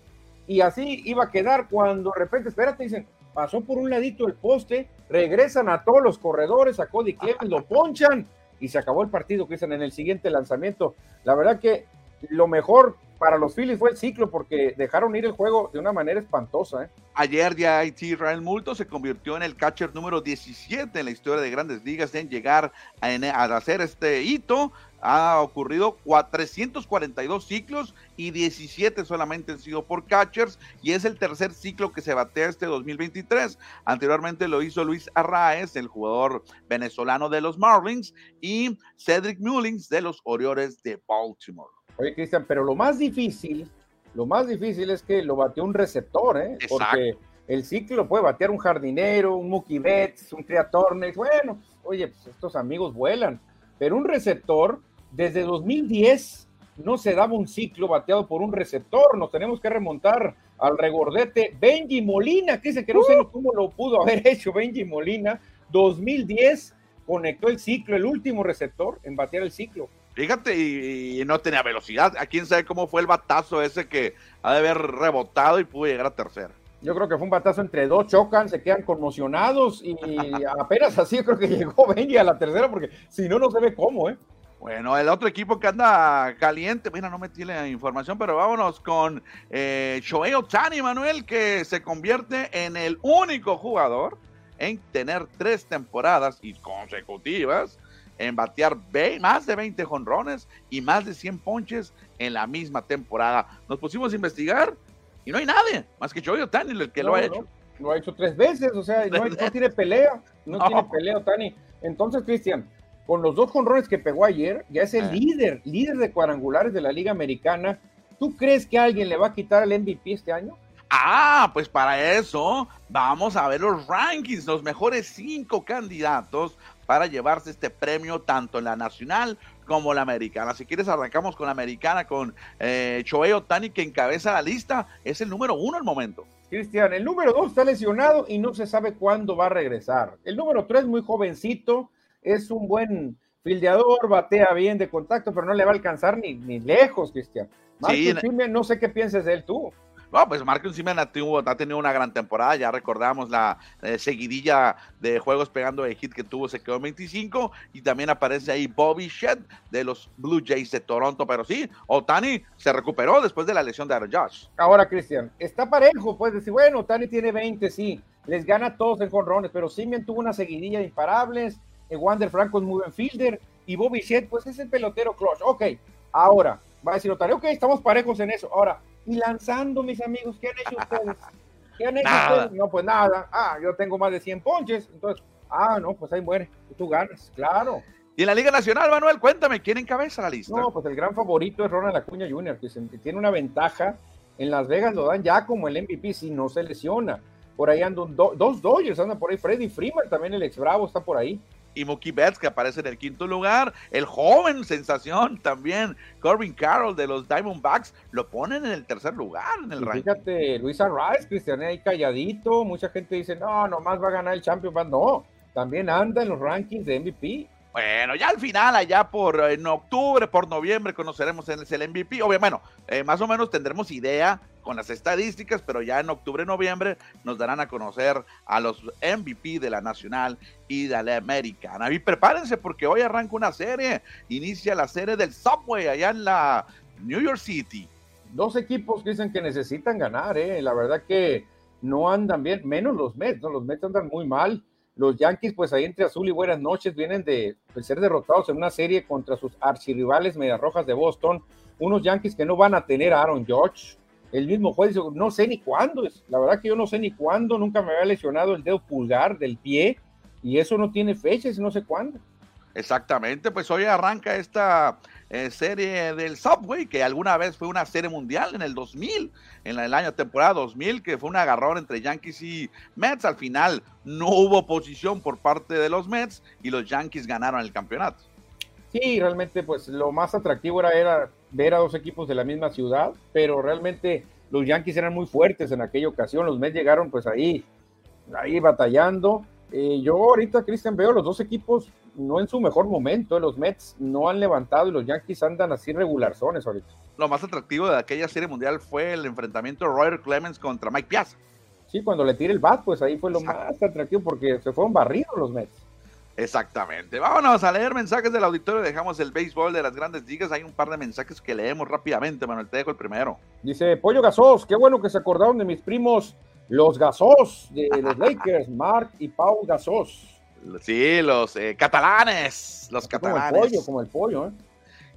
y así iba a quedar cuando de repente, espérate, dicen, pasó por un ladito el poste, regresan a todos los corredores, a Cody Clemens, lo ponchan y se acabó el partido, que dicen en el siguiente lanzamiento. La verdad que lo mejor para los Phillies fue el ciclo porque dejaron ir el juego de una manera espantosa. ¿eh? Ayer ya Ryan Multo se convirtió en el catcher número 17 en la historia de grandes ligas en llegar a, hacer este hito. Ha ocurrido 342 ciclos y 17 solamente han sido por catchers y es el tercer ciclo que se batea este 2023. Anteriormente lo hizo Luis Arraez, el jugador venezolano de los Marlins, y Cedric Mullins de los Orioles de Baltimore. Oye, Cristian, pero lo más difícil, lo más difícil es que lo bateó un receptor, ¿eh? Porque el ciclo puede batear un jardinero, un Mookie Betts, un Triatornes. Bueno, oye, pues estos amigos vuelan. Pero un receptor, desde 2010 no se daba un ciclo bateado por un receptor. Nos tenemos que remontar al regordete Benji Molina, que dice que no sé uh. cómo lo pudo haber hecho Benji Molina. 2010 conectó el ciclo, el último receptor en batear el ciclo. Fíjate, y, no tenía velocidad. ¿A quién sabe cómo fue el batazo ese que ha de haber rebotado y pudo llegar a tercera? Yo creo que fue un batazo entre dos, chocan, se quedan conmocionados y apenas así creo que llegó Benji a la tercera porque si no, no se ve cómo, ¿eh? Bueno, el otro equipo que anda caliente, mira, no me tiene información, pero vámonos con eh, Shohei Otani, Manuel, que se convierte en el único jugador en tener tres temporadas y consecutivas en batear más de 20 jonrones y más de 100 ponches en la misma temporada. Nos pusimos a investigar y no hay nadie más que Joey Otani el que lo ha hecho. Lo ha hecho tres veces, o sea, no, tiene pelea, no, tiene pelea Otani. Entonces, Cristian, con los dos jonrones que pegó ayer, ya es el ah. líder, líder de cuadrangulares de la Liga Americana. ¿Tú crees que alguien le va a quitar el MVP este año? Ah, pues para eso vamos a ver los rankings, los mejores cinco candidatos para llevarse este premio tanto en la nacional como la americana. Si quieres, arrancamos con la americana, con eh, Choei Otani, que encabeza la lista. Es el número uno al momento. Cristian, el número dos está lesionado y no se sabe cuándo va a regresar. El número tres, muy jovencito, es un buen fildeador, batea bien de contacto, pero no le va a alcanzar ni, ni lejos, Cristian. sí, no sé qué pienses de él tú. No, pues Marcus Simen ha, tenido una gran temporada. Ya recordamos la eh, seguidilla de juegos pegando de hit que tuvo, se quedó en 25. Y también aparece ahí Bobby Shed de los Blue Jays de Toronto. Pero sí, Otani se recuperó después de la lesión de Aaron Josh. Ahora, Cristian, está parejo. Puedes decir, bueno, Otani tiene 20, sí. Les gana a todos en jonrones. Pero Simeon tuvo una seguidilla de imparables. Eh, Wander Franco es muy buen fielder. Y Bobby Shed, pues es el pelotero clutch. Ok, ahora va a decir Otani, ok, estamos parejos en eso. Ahora, y lanzando, mis amigos, ¿qué han hecho ustedes? ¿Qué han hecho ustedes? No, pues nada. Ah, yo tengo más de 100 ponches. Entonces, ah, no, pues ahí muere. Tú ganas, claro. Y en la Liga Nacional, Manuel, cuéntame, ¿quién encabeza la lista? No, pues el gran favorito es Ronald Acuña Jr., que, tiene una ventaja. En Las Vegas lo dan ya como el MVP si no se lesiona. Por ahí andan dos Dodgers, andan por ahí. Freddy Freeman, también el ex Bravo, está por ahí y Mookie Betts, que aparece en el quinto lugar. El joven sensación también, Corbin Carroll de los Diamondbacks, lo ponen en el tercer lugar en el ranking. Fíjate, Luisa Rice, Cristian ahí calladito. Mucha gente dice, no, nomás va a ganar el Champions. No, también anda en los rankings de MVP. Bueno, ya al final, allá por en octubre, por noviembre, conoceremos el, el MVP. Obviamente, bueno, eh, más o menos tendremos idea con las estadísticas, pero ya en octubre, noviembre nos darán a conocer a los MVP de la Nacional y de la Americana. Y prepárense porque hoy arranca una serie, inicia la serie del Subway allá en la New York City. dos equipos dicen que necesitan ganar, ¿eh? La verdad que no andan bien, menos los Mets, ¿no? Los Mets andan muy mal. Los Yankees, pues ahí entre azul y buenas noches, vienen de, ser derrotados en una serie contra sus archirrivales Medias Rojas de Boston. Unos Yankees que no van a tener a Aaron George. El mismo juez no sé ni cuándo. La verdad que yo no sé ni cuándo. Nunca me había lesionado el dedo pulgar del pie. Y eso no tiene fechas, no sé cuándo. Exactamente, pues hoy arranca esta eh, serie del Subway, que alguna vez fue una serie mundial en el 2000, en el año temporada 2000, que fue un agarrón entre Yankees y Mets. Al final no hubo oposición por parte de los Mets y los Yankees ganaron el campeonato. Sí, realmente pues lo más atractivo era, era ver a dos equipos de la misma ciudad, pero realmente los Yankees eran muy fuertes en aquella ocasión, los Mets llegaron pues ahí, ahí batallando. Eh, yo ahorita, Cristian, veo los dos equipos no en su mejor momento. Los Mets no han levantado y los Yankees andan así regularzones ahorita. Lo más atractivo de aquella serie mundial fue el enfrentamiento de Roger Clemens contra Mike Piazza. Sí, cuando le tire el bat, pues ahí fue lo más atractivo porque se fueron barridos los Mets. Exactamente. Vámonos a leer mensajes del auditorio. Dejamos el béisbol de las grandes ligas. Hay un par de mensajes que leemos rápidamente, Manuel. Te dejo el primero. Dice Pollo Gasos, qué bueno que se acordaron de mis primos, los Gasos de los Lakers, Mark y Paul Gasos. Sí, los eh, catalanes. Los catalanes. Como el pollo, como el pollo, ¿eh?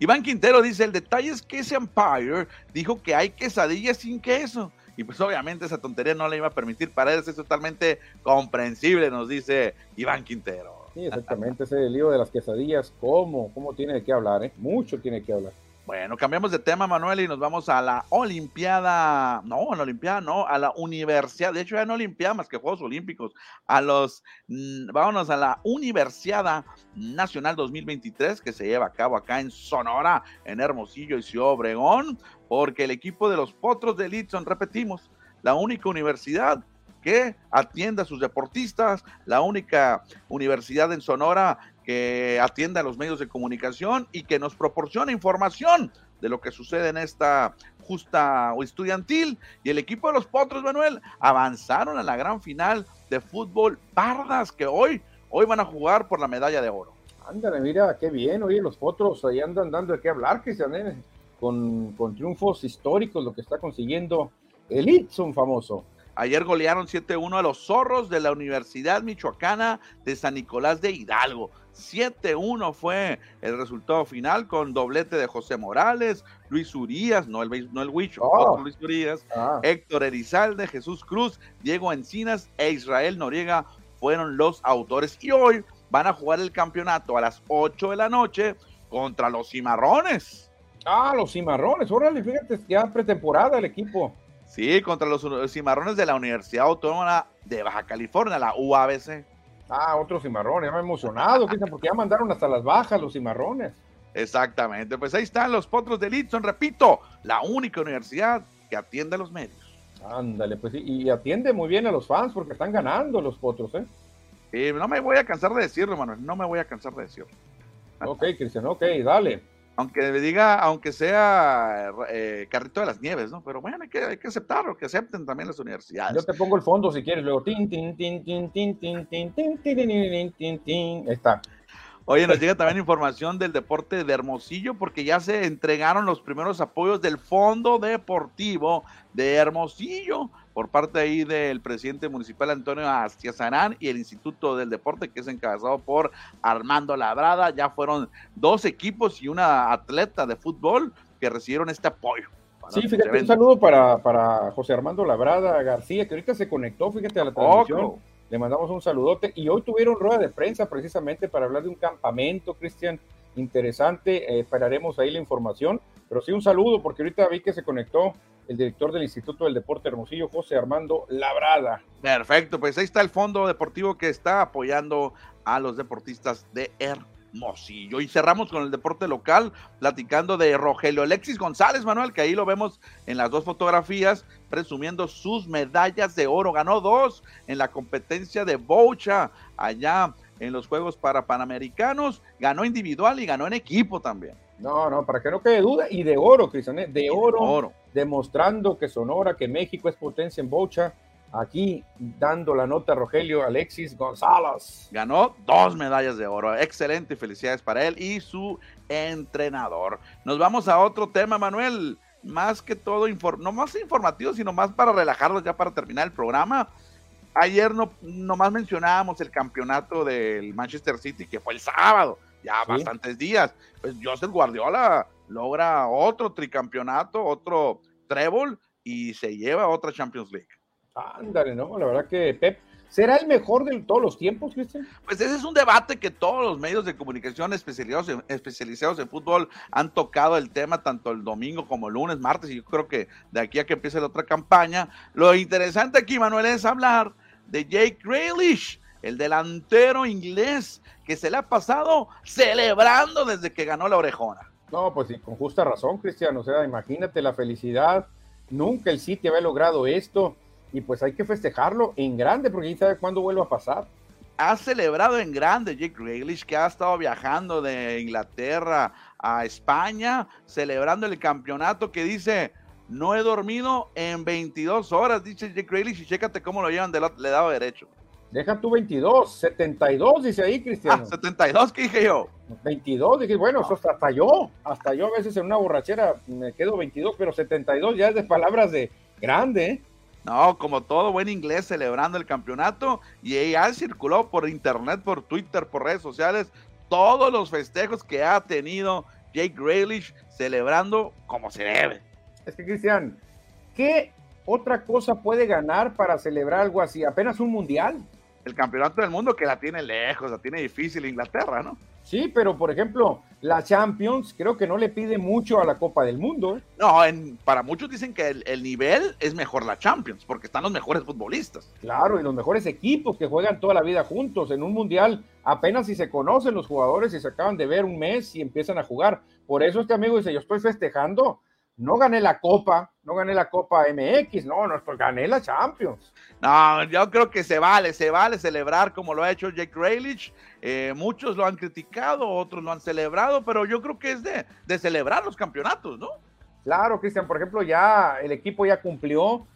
Iván Quintero dice: el detalle es que ese Empire dijo que hay quesadillas sin queso. Y pues obviamente esa tontería no le iba a permitir para él, es totalmente comprensible, nos dice Iván Quintero. Sí, exactamente, ese lío de las quesadillas, ¿cómo? ¿Cómo tiene que hablar? Eh? Mucho tiene que hablar. Bueno, cambiamos de tema, Manuel, y nos vamos a la Olimpiada, no, a la Olimpiada, no, a la Universidad, de hecho ya no Olimpiada más que Juegos Olímpicos, a los, mm, vámonos a la Universidad Nacional 2023 que se lleva a cabo acá en Sonora, en Hermosillo y Ciudad Obregón, porque el equipo de los Potros de Elitson, repetimos, la única universidad que atiende a sus deportistas, la única universidad en Sonora que atienda a los medios de comunicación y que nos proporcione información de lo que sucede en esta justa o estudiantil. Y el equipo de los Potros, Manuel, avanzaron a la gran final de fútbol Pardas, que hoy, hoy van a jugar por la medalla de oro. Ándale, mira, qué bien, oye, los Potros ahí andan dando de qué hablar, ¿eh? con, con triunfos históricos, lo que está consiguiendo el Itson famoso. Ayer golearon 7-1 a los zorros de la Universidad Michoacana de San Nicolás de Hidalgo. 7-1 fue el resultado final con doblete de José Morales, Luis Urías, no el, no el Huicho, oh. Luis Urías, ah. Héctor Erizalde, Jesús Cruz, Diego Encinas e Israel Noriega fueron los autores. Y hoy van a jugar el campeonato a las 8 de la noche contra los Cimarrones. Ah, los Cimarrones, órale, fíjate, ya pretemporada el equipo. Sí, contra los cimarrones de la Universidad Autónoma de Baja California, la UABC. Ah, otros cimarrones, me he emocionado, porque ya mandaron hasta las bajas los cimarrones. Exactamente, pues ahí están los potros de Litson, repito, la única universidad que atiende a los medios. Ándale, pues y atiende muy bien a los fans porque están ganando los potros, ¿eh? Sí, no me voy a cansar de decirlo, Manuel, no me voy a cansar de decirlo. Ok, Cristian, ok, dale aunque me diga, aunque sea eh, carrito de las nieves, ¿no? Pero bueno, hay que, hay que aceptarlo, que acepten también las universidades. Yo te pongo el fondo si quieres, luego tin, tin, tin, tin, tin, tin, tin, tin, tin, tin, tin, está. Oye, nos llega también información del deporte de Hermosillo porque ya se entregaron los primeros apoyos del Fondo Deportivo de Hermosillo por parte ahí del presidente municipal Antonio Astiazarán y el Instituto del Deporte que es encabezado por Armando Labrada. Ya fueron dos equipos y una atleta de fútbol que recibieron este apoyo. Sí, fíjate, un saludo para, para José Armando Labrada García, que ahorita se conectó, fíjate, a la transmisión. Le mandamos un saludote. Y hoy tuvieron rueda de prensa precisamente para hablar de un campamento, Cristian, interesante. Eh, esperaremos ahí la información. Pero sí un saludo, porque ahorita vi que se conectó el director del Instituto del Deporte Hermosillo, José Armando Labrada. Perfecto, pues ahí está el fondo deportivo que está apoyando a los deportistas de Hermosillo. Mosillo. Y cerramos con el deporte local, platicando de Rogelio Alexis González, Manuel, que ahí lo vemos en las dos fotografías, presumiendo sus medallas de oro. Ganó dos en la competencia de Bocha, allá en los Juegos para Panamericanos. Ganó individual y ganó en equipo también. No, no, para que no quede duda. Y de oro, Cristian, ¿eh? de oro, de oro, demostrando que Sonora, que México es potencia en Bocha Aquí dando la nota Rogelio Alexis González. Ganó dos medallas de oro. Excelente, felicidades para él y su entrenador. Nos vamos a otro tema, Manuel. más que todo, no más informativo, sino más para relajarlos ya para terminar el programa. Ayer no nomás mencionábamos el campeonato del Manchester City, que fue el sábado, ya bastantes días. Pues Joseph Guardiola logra otro tricampeonato, otro treble y se lleva otra Champions League. Ándale, ¿no? La verdad que Pep ¿Será el mejor de todos los tiempos, Cristian? Pues ese es un debate que todos los medios de comunicación especializados en, especializados en fútbol han tocado el tema tanto el domingo como el lunes, martes, y yo creo que de aquí a que empiece la otra campaña. Lo interesante aquí, Manuel, es hablar de Jake Grealish, el delantero inglés que se le ha pasado celebrando desde que ganó la orejona. No, pues sí, con justa razón, Cristian. O sea, imagínate la felicidad. Nunca el City había logrado esto y pues hay que festejarlo en grande porque quién sabe cuándo vuelva a pasar. Ha celebrado en grande Jake Grealish que ha estado viajando de Inglaterra a España, celebrando el campeonato que dice, no he dormido en 22 horas, dice Jake Grealish, y chécate cómo lo llevan del le dado derecho. Deja tú 22, 72 dice ahí, Cristiano. Ah, 72, ¿qué dije yo? 22, dije, bueno, eso hasta yo, hasta yo a veces en una borrachera me quedo 22, pero 72 ya es de palabras de grande, ¿eh? No, como todo buen inglés celebrando el campeonato y ella circuló por internet, por Twitter, por redes sociales, todos los festejos que ha tenido Jake Grealish celebrando como se debe. Es que Cristian, ¿qué otra cosa puede ganar para celebrar algo así? Apenas un mundial. El campeonato del mundo que la tiene lejos, la tiene difícil Inglaterra, ¿no? Sí, pero por ejemplo, la Champions creo que no le pide mucho a la Copa del Mundo. ¿eh? No, en, para muchos dicen que el, nivel es mejor la Champions, porque están los mejores futbolistas. Claro, y los mejores equipos que juegan toda la vida juntos. En un mundial apenas si se conocen los jugadores y se acaban de ver un mes y empiezan a jugar. Por eso este amigo dice, yo estoy festejando no gané la Copa, no gané la Copa MX, no, no, gané la Champions. No, yo creo que se vale, se vale celebrar como lo ha hecho Jake Grealish. Eh, muchos lo han criticado, otros lo han celebrado, pero yo creo que es de, de celebrar los campeonatos, ¿no? Claro, Cristian, por ejemplo, ya el equipo ya cumplió,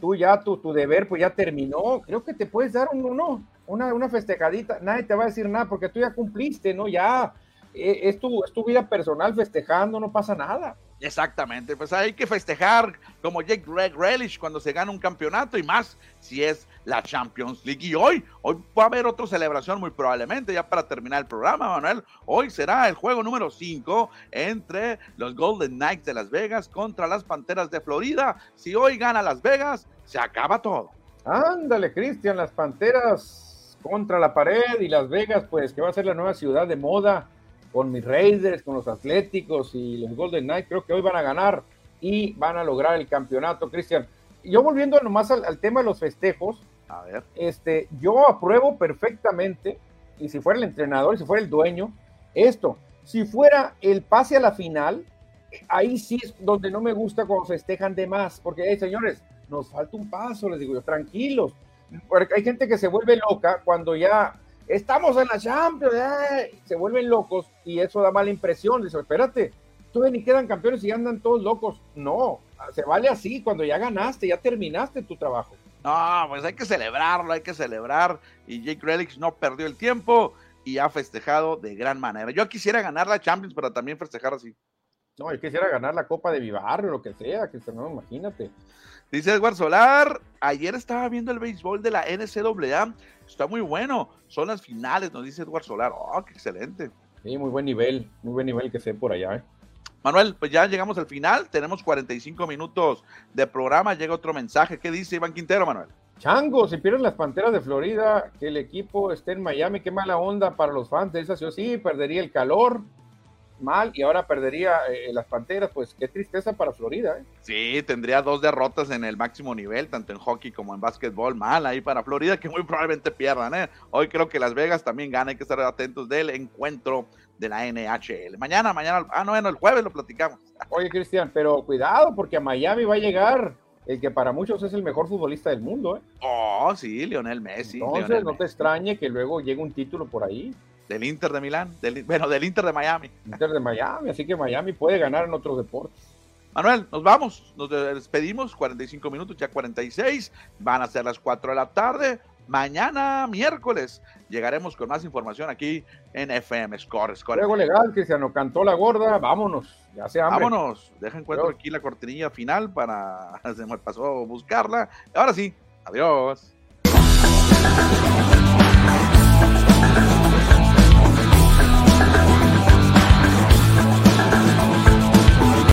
tú ya tu, tu deber pues ya terminó, creo que te puedes dar un, uno, una, una festejadita, nadie te va a decir nada porque tú ya cumpliste, ¿no? Ya eh, es, tu, es tu vida personal festejando, no pasa nada. Exactamente, pues hay que festejar como Jake Relish cuando se gana un campeonato y más si es la Champions League. Y hoy, hoy va a haber otra celebración muy probablemente, ya para terminar el programa, Manuel. Hoy será el juego número 5 entre los Golden Knights de Las Vegas contra las Panteras de Florida. Si hoy gana Las Vegas, se acaba todo. Ándale, Cristian, las Panteras contra la pared y Las Vegas, pues que va a ser la nueva ciudad de moda con mis Raiders, con los Atléticos y los Golden Knights, creo que hoy van a ganar y van a lograr el campeonato, Cristian. Yo volviendo nomás al, tema de los festejos, a ver. Este, yo apruebo perfectamente, y si fuera el entrenador, si fuera el dueño, esto, si fuera el pase a la final, ahí sí es donde no me gusta cuando festejan de más, porque, señores, nos falta un paso, les digo yo, tranquilos, porque hay gente que se vuelve loca cuando ya estamos en la Champions, se vuelven locos y eso da mala impresión. Dice, espérate, todavía ni quedan campeones y andan todos locos. No, se vale así, cuando ya ganaste, ya terminaste tu trabajo. No, pues hay que celebrarlo, hay que celebrar. Y Jake Relics no perdió el tiempo y ha festejado de gran manera. Yo quisiera ganar la Champions, pero también festejar así. No, yo quisiera ganar la Copa de mi barrio, lo que sea, que no, imagínate. Dice Edward Solar, ayer estaba viendo el béisbol de la NCAA, está muy bueno, son las finales, nos dice Edward Solar, oh, qué excelente. Sí, muy buen nivel, muy buen nivel que sé por allá. ¿eh? Manuel, pues ya llegamos al final, tenemos 45 minutos de programa, llega otro mensaje, ¿qué dice Iván Quintero, Manuel? Chango, si pierden las Panteras de Florida, que el equipo esté en Miami, qué mala onda para los fans de esa ciudad, sí, perdería el calor, mal y ahora perdería eh, las Panteras, pues qué tristeza para Florida. ¿eh? Sí, tendría dos derrotas en el máximo nivel, tanto en hockey como en básquetbol, mal ahí para Florida, que muy probablemente pierdan. ¿eh? Hoy creo que Las Vegas también gana, hay que estar atentos del encuentro de la NHL. Mañana, mañana, ah, no, bueno, el jueves lo platicamos. Oye, Cristian, pero cuidado, porque a Miami va a llegar el que para muchos es el mejor futbolista del mundo. ¿eh? Oh, sí, Lionel Messi. Entonces, no te extrañe que luego llegue un título por ahí del Inter de Milán, bueno, del Inter de Miami. Inter de Miami, así que Miami puede ganar en otros deportes. Manuel, nos vamos, nos despedimos, 45 minutos, ya 46, van a ser las 4 de la tarde. Mañana, miércoles, llegaremos con más información aquí en FM Score. Score. Juego legal, que se nos cantó la gorda, vámonos, ya se hambre. Vámonos, deja encuentro adiós. aquí la cortinilla final para, se me pasó buscarla. Ahora sí, adiós.